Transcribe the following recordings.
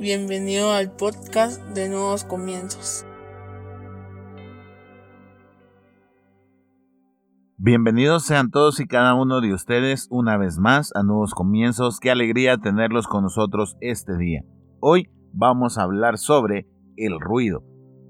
Bienvenido al podcast de Nuevos Comienzos. Bienvenidos sean todos y cada uno de ustedes una vez más a Nuevos Comienzos. Qué alegría tenerlos con nosotros este día. Hoy vamos a hablar sobre el ruido.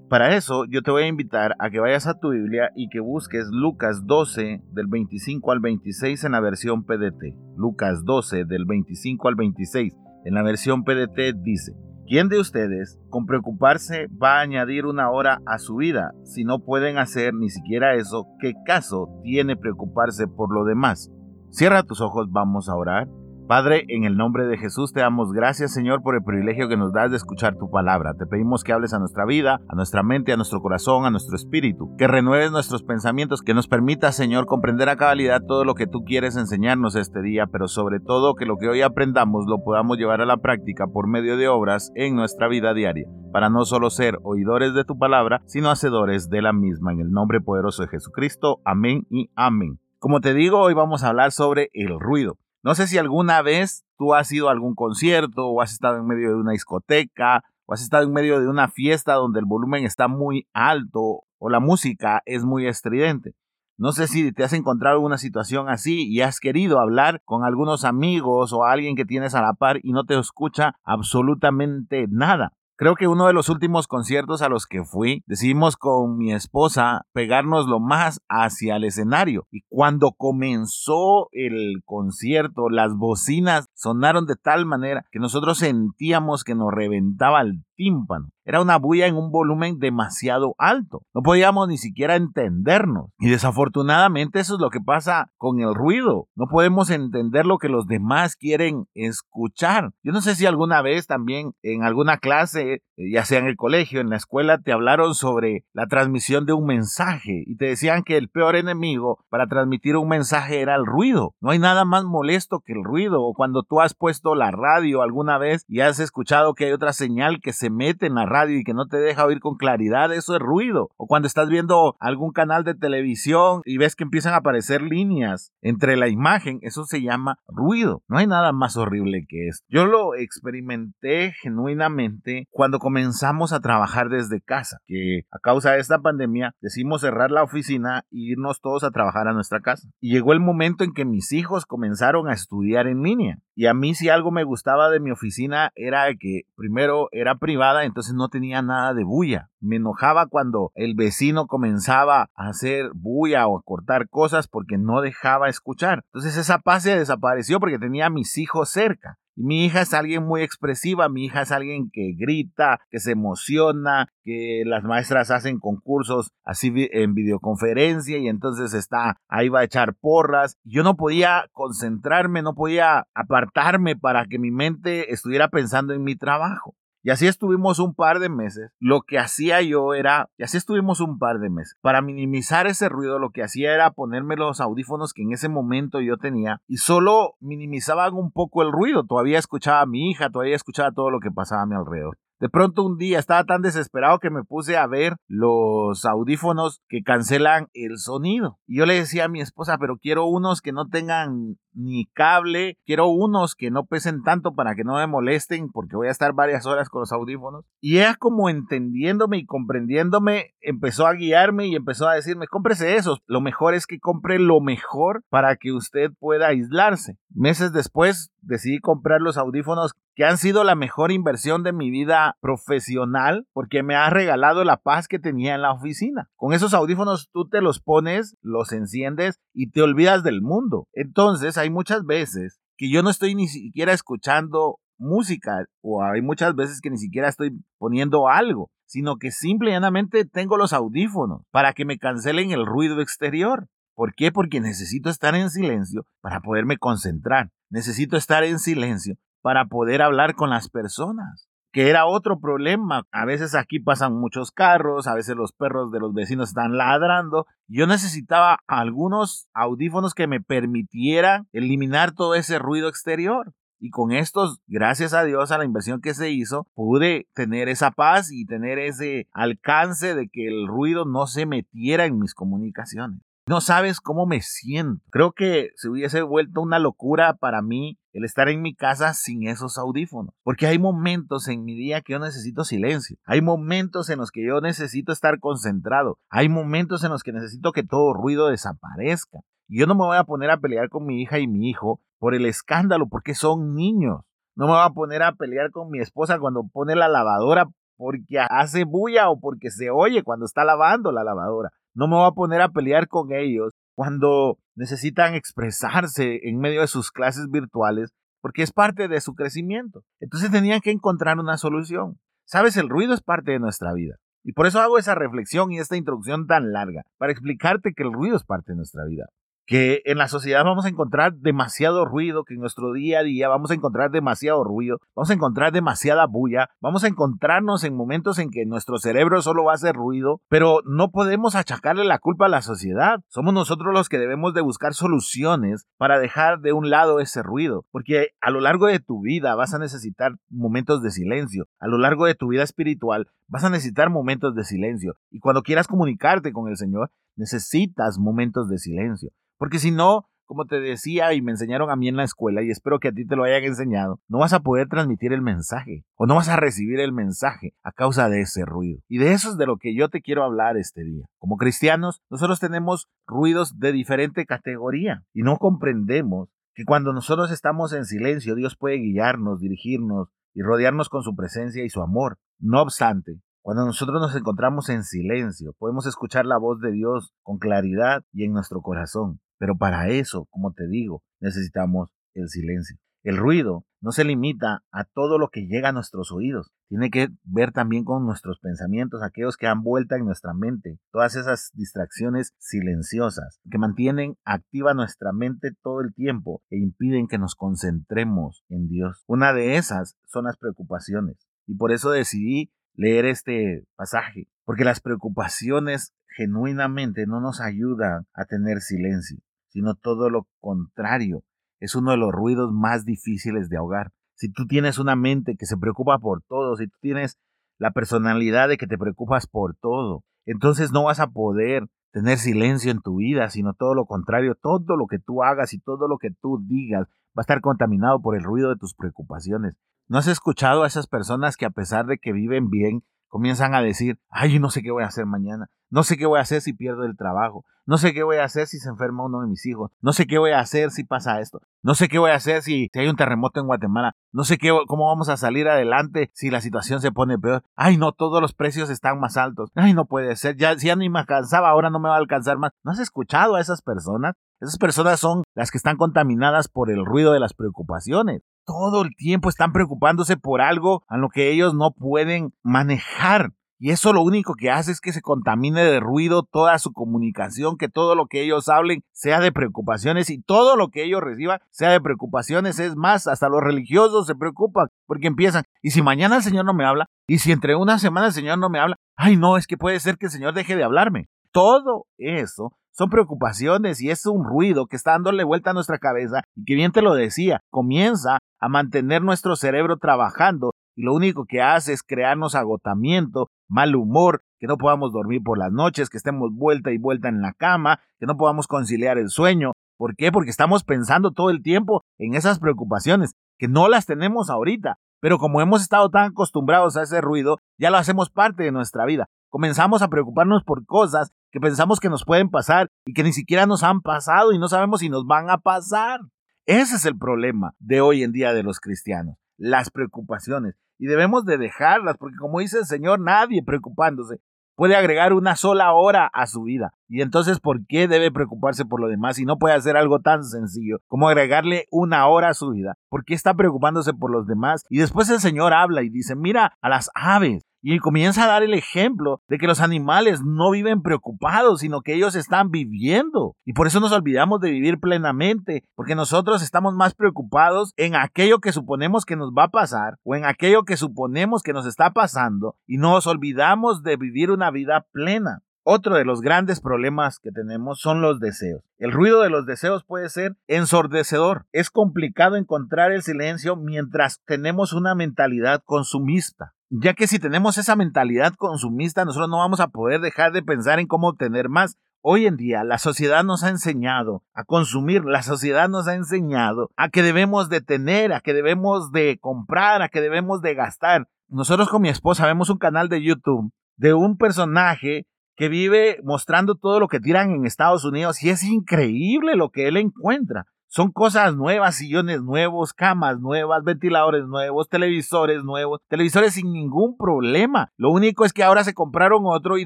Para eso yo te voy a invitar a que vayas a tu Biblia y que busques Lucas 12 del 25 al 26 en la versión PDT. Lucas 12 del 25 al 26 en la versión PDT dice, ¿quién de ustedes con preocuparse va a añadir una hora a su vida si no pueden hacer ni siquiera eso? ¿Qué caso tiene preocuparse por lo demás? Cierra tus ojos, vamos a orar. Padre, en el nombre de Jesús te damos gracias, Señor, por el privilegio que nos das de escuchar tu palabra. Te pedimos que hables a nuestra vida, a nuestra mente, a nuestro corazón, a nuestro espíritu, que renueves nuestros pensamientos, que nos permita, Señor, comprender a cabalidad todo lo que tú quieres enseñarnos este día, pero sobre todo que lo que hoy aprendamos lo podamos llevar a la práctica por medio de obras en nuestra vida diaria, para no solo ser oidores de tu palabra, sino hacedores de la misma. En el nombre poderoso de Jesucristo, amén y amén. Como te digo, hoy vamos a hablar sobre el ruido. No sé si alguna vez tú has ido a algún concierto o has estado en medio de una discoteca o has estado en medio de una fiesta donde el volumen está muy alto o la música es muy estridente. No sé si te has encontrado en una situación así y has querido hablar con algunos amigos o alguien que tienes a la par y no te escucha absolutamente nada. Creo que uno de los últimos conciertos a los que fui, decidimos con mi esposa pegarnos lo más hacia el escenario. Y cuando comenzó el concierto, las bocinas sonaron de tal manera que nosotros sentíamos que nos reventaba el tímpano. Era una bulla en un volumen demasiado alto. No podíamos ni siquiera entendernos. Y desafortunadamente eso es lo que pasa con el ruido. No podemos entender lo que los demás quieren escuchar. Yo no sé si alguna vez también en alguna clase, eh, ya sea en el colegio, en la escuela, te hablaron sobre la transmisión de un mensaje y te decían que el peor enemigo para transmitir un mensaje era el ruido. No hay nada más molesto que el ruido. O cuando tú has puesto la radio alguna vez y has escuchado que hay otra señal que se mete en la radio y que no te deja oír con claridad, eso es ruido. O cuando estás viendo algún canal de televisión y ves que empiezan a aparecer líneas entre la imagen, eso se llama ruido. No hay nada más horrible que esto. Yo lo experimenté genuinamente cuando comenzamos a trabajar desde casa, que a causa de esta pandemia decidimos cerrar la oficina e irnos todos a trabajar a nuestra casa. Y llegó el momento en que mis hijos comenzaron a estudiar en línea. Y a mí si algo me gustaba de mi oficina era que primero era entonces no tenía nada de bulla. Me enojaba cuando el vecino comenzaba a hacer bulla o a cortar cosas porque no dejaba escuchar. Entonces esa paz se desapareció porque tenía mis hijos cerca. Y mi hija es alguien muy expresiva, mi hija es alguien que grita, que se emociona, que las maestras hacen concursos así en videoconferencia y entonces está ahí va a echar porras. Yo no podía concentrarme, no podía apartarme para que mi mente estuviera pensando en mi trabajo. Y así estuvimos un par de meses. Lo que hacía yo era, y así estuvimos un par de meses. Para minimizar ese ruido, lo que hacía era ponerme los audífonos que en ese momento yo tenía y solo minimizaban un poco el ruido. Todavía escuchaba a mi hija, todavía escuchaba todo lo que pasaba a mi alrededor. De pronto un día estaba tan desesperado que me puse a ver los audífonos que cancelan el sonido. Y yo le decía a mi esposa, pero quiero unos que no tengan ni cable, quiero unos que no pesen tanto para que no me molesten porque voy a estar varias horas con los audífonos. Y ella como entendiéndome y comprendiéndome, empezó a guiarme y empezó a decirme, cómprese esos. Lo mejor es que compre lo mejor para que usted pueda aislarse. Meses después decidí comprar los audífonos que han sido la mejor inversión de mi vida profesional porque me ha regalado la paz que tenía en la oficina. Con esos audífonos tú te los pones, los enciendes y te olvidas del mundo. Entonces hay muchas veces que yo no estoy ni siquiera escuchando música o hay muchas veces que ni siquiera estoy poniendo algo, sino que simple y llanamente tengo los audífonos para que me cancelen el ruido exterior. ¿Por qué? Porque necesito estar en silencio para poderme concentrar. Necesito estar en silencio para poder hablar con las personas que era otro problema. A veces aquí pasan muchos carros, a veces los perros de los vecinos están ladrando. Yo necesitaba algunos audífonos que me permitieran eliminar todo ese ruido exterior. Y con estos, gracias a Dios, a la inversión que se hizo, pude tener esa paz y tener ese alcance de que el ruido no se metiera en mis comunicaciones. No sabes cómo me siento. Creo que se hubiese vuelto una locura para mí el estar en mi casa sin esos audífonos. Porque hay momentos en mi día que yo necesito silencio. Hay momentos en los que yo necesito estar concentrado. Hay momentos en los que necesito que todo ruido desaparezca. Y yo no me voy a poner a pelear con mi hija y mi hijo por el escándalo, porque son niños. No me voy a poner a pelear con mi esposa cuando pone la lavadora porque hace bulla o porque se oye cuando está lavando la lavadora. No me voy a poner a pelear con ellos cuando necesitan expresarse en medio de sus clases virtuales porque es parte de su crecimiento. Entonces tenían que encontrar una solución. Sabes, el ruido es parte de nuestra vida. Y por eso hago esa reflexión y esta introducción tan larga, para explicarte que el ruido es parte de nuestra vida que en la sociedad vamos a encontrar demasiado ruido, que en nuestro día a día vamos a encontrar demasiado ruido, vamos a encontrar demasiada bulla, vamos a encontrarnos en momentos en que nuestro cerebro solo va a hacer ruido, pero no podemos achacarle la culpa a la sociedad. Somos nosotros los que debemos de buscar soluciones para dejar de un lado ese ruido, porque a lo largo de tu vida vas a necesitar momentos de silencio, a lo largo de tu vida espiritual vas a necesitar momentos de silencio, y cuando quieras comunicarte con el Señor, necesitas momentos de silencio. Porque si no, como te decía y me enseñaron a mí en la escuela y espero que a ti te lo hayan enseñado, no vas a poder transmitir el mensaje o no vas a recibir el mensaje a causa de ese ruido. Y de eso es de lo que yo te quiero hablar este día. Como cristianos, nosotros tenemos ruidos de diferente categoría y no comprendemos que cuando nosotros estamos en silencio, Dios puede guiarnos, dirigirnos y rodearnos con su presencia y su amor. No obstante, cuando nosotros nos encontramos en silencio, podemos escuchar la voz de Dios con claridad y en nuestro corazón. Pero para eso, como te digo, necesitamos el silencio. El ruido no se limita a todo lo que llega a nuestros oídos. Tiene que ver también con nuestros pensamientos, aquellos que han vuelta en nuestra mente. Todas esas distracciones silenciosas que mantienen activa nuestra mente todo el tiempo e impiden que nos concentremos en Dios. Una de esas son las preocupaciones. Y por eso decidí leer este pasaje, porque las preocupaciones genuinamente no nos ayudan a tener silencio, sino todo lo contrario. Es uno de los ruidos más difíciles de ahogar. Si tú tienes una mente que se preocupa por todo, si tú tienes la personalidad de que te preocupas por todo, entonces no vas a poder tener silencio en tu vida, sino todo lo contrario, todo lo que tú hagas y todo lo que tú digas va a estar contaminado por el ruido de tus preocupaciones. ¿No has escuchado a esas personas que a pesar de que viven bien, comienzan a decir, ay, no sé qué voy a hacer mañana, no sé qué voy a hacer si pierdo el trabajo, no sé qué voy a hacer si se enferma uno de mis hijos, no sé qué voy a hacer si pasa esto, no sé qué voy a hacer si, hay un terremoto en Guatemala, no sé qué, cómo vamos a salir adelante si la situación se pone peor, ay, no, todos los precios están más altos, ay, no puede ser, ya, si ya ni me alcanzaba, ahora no me va a alcanzar más. ¿No has escuchado a esas personas? Esas personas son las que están contaminadas por el ruido de las preocupaciones todo el tiempo están preocupándose por algo a lo que ellos no pueden manejar. Y eso lo único que hace es que se contamine de ruido toda su comunicación, que todo lo que ellos hablen sea de preocupaciones y todo lo que ellos reciban sea de preocupaciones. Es más, hasta los religiosos se preocupan porque empiezan, y si mañana el Señor no me habla, y si entre una semana el Señor no me habla, ay no, es que puede ser que el Señor deje de hablarme. Todo eso son preocupaciones y es un ruido que está dándole vuelta a nuestra cabeza y que bien te lo decía, comienza a mantener nuestro cerebro trabajando y lo único que hace es crearnos agotamiento, mal humor, que no podamos dormir por las noches, que estemos vuelta y vuelta en la cama, que no podamos conciliar el sueño. ¿Por qué? Porque estamos pensando todo el tiempo en esas preocupaciones, que no las tenemos ahorita, pero como hemos estado tan acostumbrados a ese ruido, ya lo hacemos parte de nuestra vida. Comenzamos a preocuparnos por cosas que pensamos que nos pueden pasar y que ni siquiera nos han pasado y no sabemos si nos van a pasar. Ese es el problema de hoy en día de los cristianos, las preocupaciones. Y debemos de dejarlas, porque como dice el Señor, nadie preocupándose puede agregar una sola hora a su vida. Y entonces, ¿por qué debe preocuparse por lo demás y no puede hacer algo tan sencillo como agregarle una hora a su vida? ¿Por qué está preocupándose por los demás? Y después el Señor habla y dice, mira a las aves, y comienza a dar el ejemplo de que los animales no viven preocupados, sino que ellos están viviendo. Y por eso nos olvidamos de vivir plenamente, porque nosotros estamos más preocupados en aquello que suponemos que nos va a pasar o en aquello que suponemos que nos está pasando y nos olvidamos de vivir una vida plena. Otro de los grandes problemas que tenemos son los deseos. El ruido de los deseos puede ser ensordecedor. Es complicado encontrar el silencio mientras tenemos una mentalidad consumista ya que si tenemos esa mentalidad consumista, nosotros no vamos a poder dejar de pensar en cómo obtener más Hoy en día la sociedad nos ha enseñado a consumir, la sociedad nos ha enseñado a que debemos de tener, a que debemos de comprar, a que debemos de gastar. Nosotros con mi esposa vemos un canal de YouTube de un personaje que vive mostrando todo lo que tiran en Estados Unidos y es increíble lo que él encuentra. Son cosas nuevas, sillones nuevos, camas nuevas, ventiladores nuevos, televisores nuevos, televisores sin ningún problema. Lo único es que ahora se compraron otro y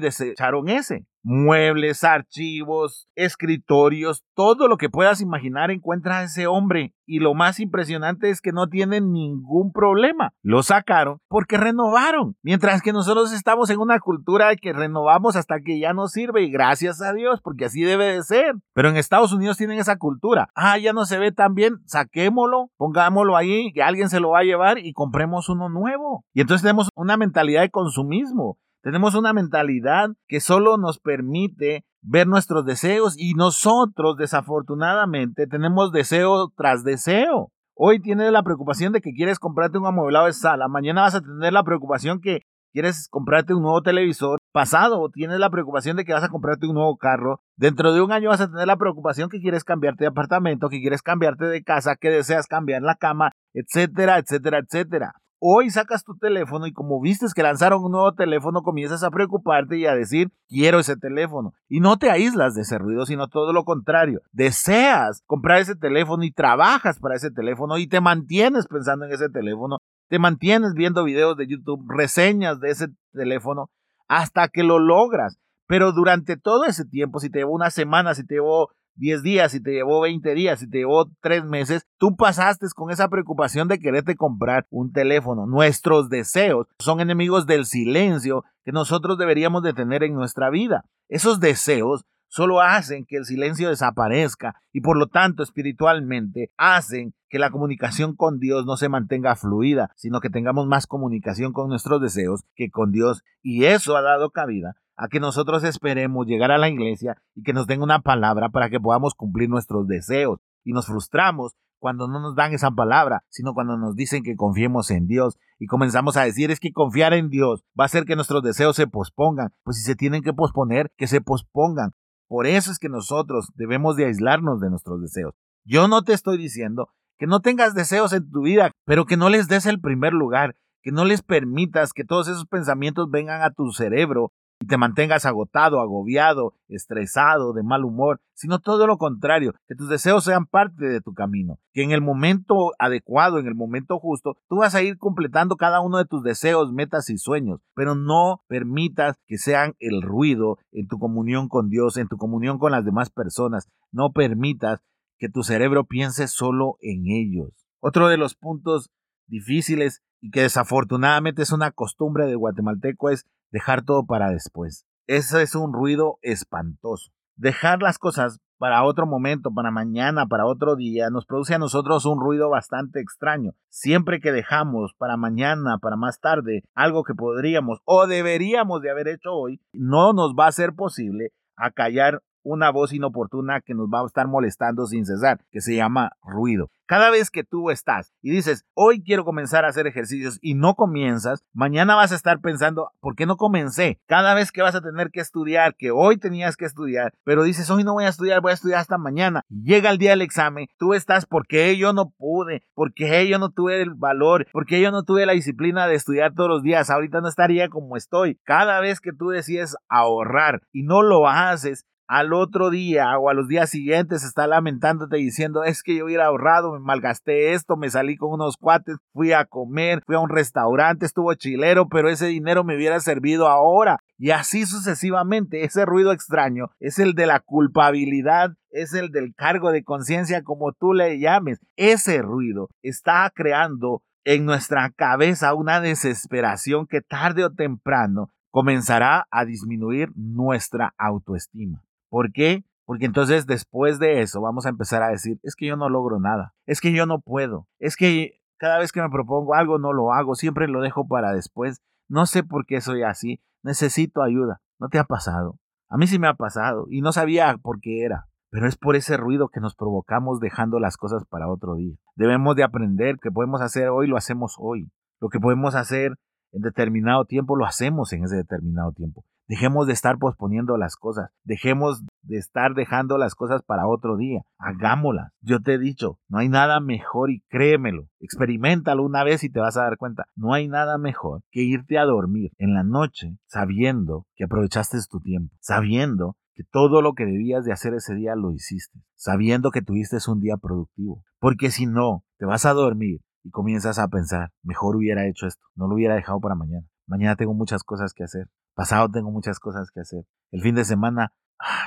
desecharon ese muebles, archivos, escritorios, todo lo que puedas imaginar encuentra a ese hombre. Y lo más impresionante es que no tienen ningún problema. Lo sacaron porque renovaron. Mientras que nosotros estamos en una cultura que renovamos hasta que ya no sirve. Y gracias a Dios, porque así debe de ser. Pero en Estados Unidos tienen esa cultura. Ah, ya no se ve tan bien, saquémoslo, pongámoslo ahí, que alguien se lo va a llevar y compremos uno nuevo. Y entonces tenemos una mentalidad de consumismo. Tenemos una mentalidad que solo nos permite ver nuestros deseos y nosotros desafortunadamente tenemos deseo tras deseo. Hoy tienes la preocupación de que quieres comprarte un amueblado de sala, mañana vas a tener la preocupación que quieres comprarte un nuevo televisor, pasado tienes la preocupación de que vas a comprarte un nuevo carro, dentro de un año vas a tener la preocupación que quieres cambiarte de apartamento, que quieres cambiarte de casa, que deseas cambiar la cama, etcétera, etcétera, etcétera. Hoy sacas tu teléfono y como vistes que lanzaron un nuevo teléfono, comienzas a preocuparte y a decir, quiero ese teléfono. Y no te aíslas de ese ruido, sino todo lo contrario. Deseas comprar ese teléfono y trabajas para ese teléfono y te mantienes pensando en ese teléfono. Te mantienes viendo videos de YouTube, reseñas de ese teléfono hasta que lo logras. Pero durante todo ese tiempo, si te llevó una semana, si te llevó 10 días, si te llevó 20 días, si te llevó 3 meses, tú pasaste con esa preocupación de quererte comprar un teléfono. Nuestros deseos son enemigos del silencio que nosotros deberíamos de tener en nuestra vida. Esos deseos solo hacen que el silencio desaparezca y por lo tanto espiritualmente hacen que la comunicación con Dios no se mantenga fluida, sino que tengamos más comunicación con nuestros deseos que con Dios y eso ha dado cabida a que nosotros esperemos llegar a la iglesia y que nos den una palabra para que podamos cumplir nuestros deseos. Y nos frustramos cuando no nos dan esa palabra, sino cuando nos dicen que confiemos en Dios y comenzamos a decir es que confiar en Dios va a hacer que nuestros deseos se pospongan. Pues si se tienen que posponer, que se pospongan. Por eso es que nosotros debemos de aislarnos de nuestros deseos. Yo no te estoy diciendo que no tengas deseos en tu vida, pero que no les des el primer lugar, que no les permitas que todos esos pensamientos vengan a tu cerebro y te mantengas agotado, agobiado, estresado, de mal humor, sino todo lo contrario, que tus deseos sean parte de tu camino, que en el momento adecuado, en el momento justo, tú vas a ir completando cada uno de tus deseos, metas y sueños, pero no permitas que sean el ruido en tu comunión con Dios, en tu comunión con las demás personas, no permitas que tu cerebro piense solo en ellos. Otro de los puntos difíciles y que desafortunadamente es una costumbre de guatemalteco es dejar todo para después. Eso es un ruido espantoso. Dejar las cosas para otro momento, para mañana, para otro día, nos produce a nosotros un ruido bastante extraño. Siempre que dejamos para mañana, para más tarde, algo que podríamos o deberíamos de haber hecho hoy, no nos va a ser posible acallar una voz inoportuna que nos va a estar molestando sin cesar, que se llama ruido. Cada vez que tú estás y dices, hoy quiero comenzar a hacer ejercicios y no comienzas, mañana vas a estar pensando, ¿por qué no comencé? Cada vez que vas a tener que estudiar, que hoy tenías que estudiar, pero dices, hoy no voy a estudiar, voy a estudiar hasta mañana. Llega el día del examen, tú estás, porque yo no pude? porque yo no tuve el valor? porque yo no tuve la disciplina de estudiar todos los días? Ahorita no estaría como estoy. Cada vez que tú decides ahorrar y no lo haces, al otro día o a los días siguientes está lamentándote diciendo es que yo hubiera ahorrado, me malgasté esto, me salí con unos cuates, fui a comer, fui a un restaurante, estuvo chilero, pero ese dinero me hubiera servido ahora. Y así sucesivamente, ese ruido extraño es el de la culpabilidad, es el del cargo de conciencia, como tú le llames. Ese ruido está creando en nuestra cabeza una desesperación que tarde o temprano comenzará a disminuir nuestra autoestima. ¿Por qué? Porque entonces después de eso vamos a empezar a decir, es que yo no logro nada, es que yo no puedo, es que cada vez que me propongo algo no lo hago, siempre lo dejo para después, no sé por qué soy así, necesito ayuda, ¿no te ha pasado? A mí sí me ha pasado y no sabía por qué era, pero es por ese ruido que nos provocamos dejando las cosas para otro día. Debemos de aprender que podemos hacer hoy, lo hacemos hoy. Lo que podemos hacer en determinado tiempo, lo hacemos en ese determinado tiempo. Dejemos de estar posponiendo las cosas. Dejemos de estar dejando las cosas para otro día. Hagámoslas. Yo te he dicho, no hay nada mejor y créemelo. Experimentalo una vez y te vas a dar cuenta. No hay nada mejor que irte a dormir en la noche sabiendo que aprovechaste tu tiempo, sabiendo que todo lo que debías de hacer ese día lo hiciste, sabiendo que tuviste un día productivo. Porque si no, te vas a dormir y comienzas a pensar, mejor hubiera hecho esto, no lo hubiera dejado para mañana. Mañana tengo muchas cosas que hacer. Pasado tengo muchas cosas que hacer. El fin de semana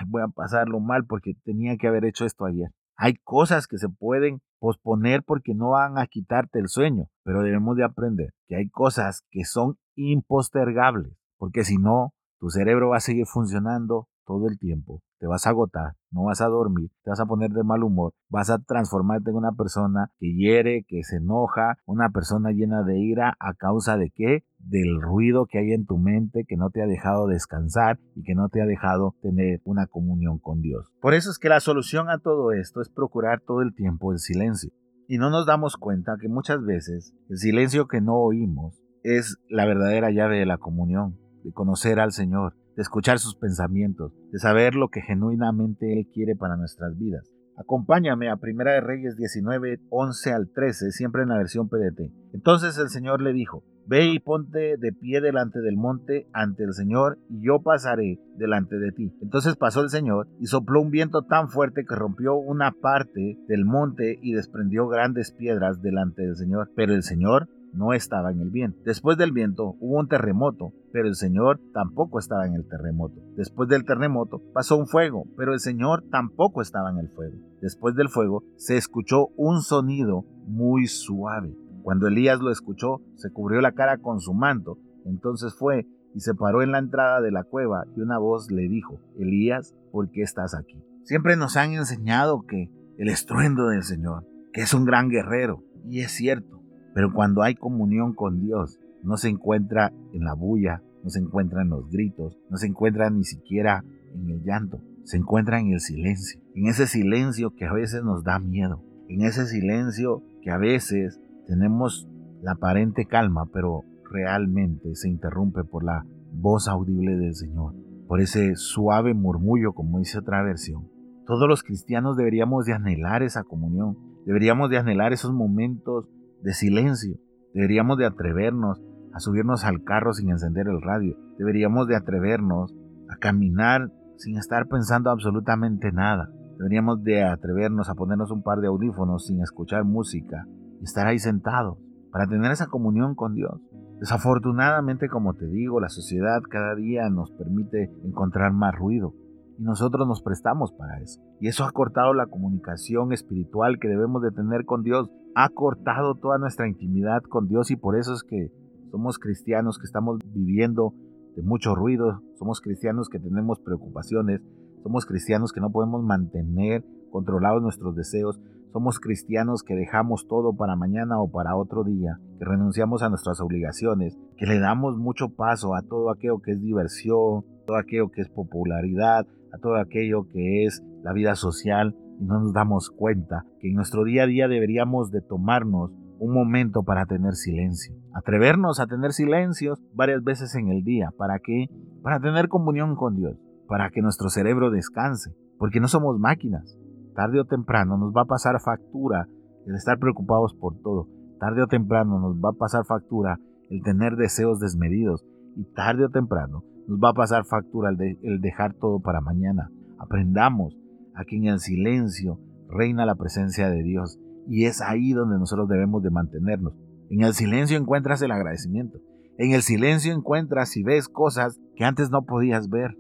voy a pasarlo mal porque tenía que haber hecho esto ayer. Hay cosas que se pueden posponer porque no van a quitarte el sueño, pero debemos de aprender que hay cosas que son impostergables, porque si no, tu cerebro va a seguir funcionando todo el tiempo, te vas a agotar, no vas a dormir, te vas a poner de mal humor, vas a transformarte en una persona que hiere, que se enoja, una persona llena de ira a causa de qué? Del ruido que hay en tu mente que no te ha dejado descansar y que no te ha dejado tener una comunión con Dios. Por eso es que la solución a todo esto es procurar todo el tiempo el silencio. Y no nos damos cuenta que muchas veces el silencio que no oímos es la verdadera llave de la comunión, de conocer al Señor, de escuchar sus pensamientos, de saber lo que genuinamente Él quiere para nuestras vidas. Acompáñame a Primera de Reyes 19, 11 al 13, siempre en la versión PDT. Entonces el Señor le dijo, Ve y ponte de pie delante del monte ante el Señor, y yo pasaré delante de ti. Entonces pasó el Señor y sopló un viento tan fuerte que rompió una parte del monte y desprendió grandes piedras delante del Señor. Pero el Señor no estaba en el viento. Después del viento hubo un terremoto, pero el Señor tampoco estaba en el terremoto. Después del terremoto pasó un fuego, pero el Señor tampoco estaba en el fuego. Después del fuego se escuchó un sonido muy suave. Cuando Elías lo escuchó, se cubrió la cara con su manto. Entonces fue y se paró en la entrada de la cueva y una voz le dijo, Elías, ¿por qué estás aquí? Siempre nos han enseñado que el estruendo del Señor, que es un gran guerrero, y es cierto, pero cuando hay comunión con Dios, no se encuentra en la bulla, no se encuentra en los gritos, no se encuentra ni siquiera en el llanto, se encuentra en el silencio, en ese silencio que a veces nos da miedo, en ese silencio que a veces tenemos la aparente calma, pero realmente se interrumpe por la voz audible del Señor, por ese suave murmullo, como dice otra versión. Todos los cristianos deberíamos de anhelar esa comunión, deberíamos de anhelar esos momentos de silencio. Deberíamos de atrevernos a subirnos al carro sin encender el radio. Deberíamos de atrevernos a caminar sin estar pensando absolutamente nada. Deberíamos de atrevernos a ponernos un par de audífonos sin escuchar música y estar ahí sentados para tener esa comunión con Dios. Desafortunadamente, como te digo, la sociedad cada día nos permite encontrar más ruido y nosotros nos prestamos para eso. Y eso ha cortado la comunicación espiritual que debemos de tener con Dios. Ha cortado toda nuestra intimidad con Dios y por eso es que somos cristianos que estamos viviendo de mucho ruido, somos cristianos que tenemos preocupaciones, somos cristianos que no podemos mantener controlados nuestros deseos, somos cristianos que dejamos todo para mañana o para otro día, que renunciamos a nuestras obligaciones, que le damos mucho paso a todo aquello que es diversión, todo aquello que es popularidad, a todo aquello que es la vida social y no nos damos cuenta que en nuestro día a día deberíamos de tomarnos un momento para tener silencio. Atrevernos a tener silencios varias veces en el día. ¿Para qué? Para tener comunión con Dios. Para que nuestro cerebro descanse. Porque no somos máquinas. Tarde o temprano nos va a pasar factura el estar preocupados por todo. Tarde o temprano nos va a pasar factura el tener deseos desmedidos. Y tarde o temprano nos va a pasar factura el, dejar todo para mañana. Aprendamos Aquí en el silencio reina la presencia de Dios y es ahí donde nosotros debemos de mantenernos. En el silencio encuentras el agradecimiento. En el silencio encuentras y ves cosas que antes no podías ver.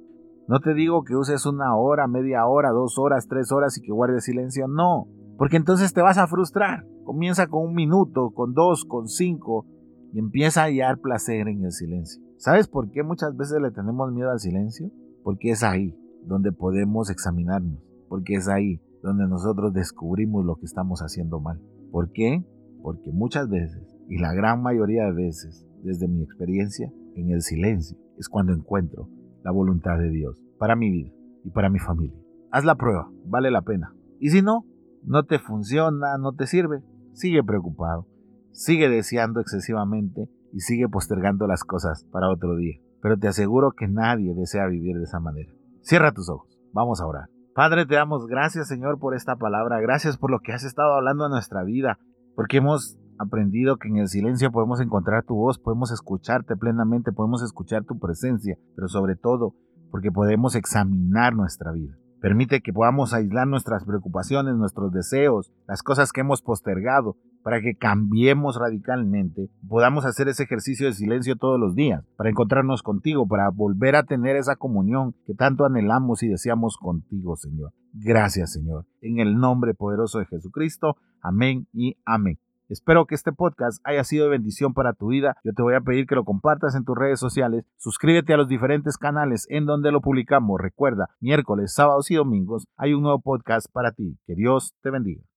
No te digo que uses una hora, media hora, dos horas, tres horas y que guardes silencio. No, porque entonces te vas a frustrar. Comienza con un minuto, con dos, con cinco y empieza a hallar placer en el silencio. ¿Sabes por qué muchas veces le tenemos miedo al silencio? Porque es ahí donde podemos examinarnos porque es ahí donde nosotros descubrimos lo que estamos haciendo mal. ¿Por qué? Porque muchas veces, y la gran mayoría de veces, desde mi experiencia, en el silencio es cuando encuentro la voluntad de Dios para mi vida y para mi familia. Haz la prueba, vale la pena. Y si no, no te funciona, no te sirve, sigue preocupado, sigue deseando excesivamente y sigue postergando las cosas para otro día. pero te aseguro que nadie desea vivir de esa manera. Cierra tus ojos, vamos a orar. Padre, te damos gracias Señor por esta palabra, gracias por lo que has estado hablando en nuestra vida, porque hemos aprendido que en el silencio podemos encontrar tu voz, podemos escucharte plenamente, podemos escuchar tu presencia, pero sobre todo porque podemos examinar nuestra vida. Permite que podamos aislar nuestras preocupaciones, nuestros deseos, las cosas que hemos postergado, para que cambiemos radicalmente, podamos hacer ese ejercicio de silencio todos los días, para encontrarnos contigo, para volver a tener esa comunión que tanto anhelamos y deseamos contigo, Señor. Gracias, Señor. En el nombre poderoso de Jesucristo. Amén y amén. Espero que este podcast haya sido de bendición para tu vida. Yo te voy a pedir que lo compartas en tus redes sociales. Suscríbete a los diferentes canales en donde lo publicamos. Recuerda, miércoles, sábados y domingos hay un nuevo podcast para ti. Que Dios te bendiga.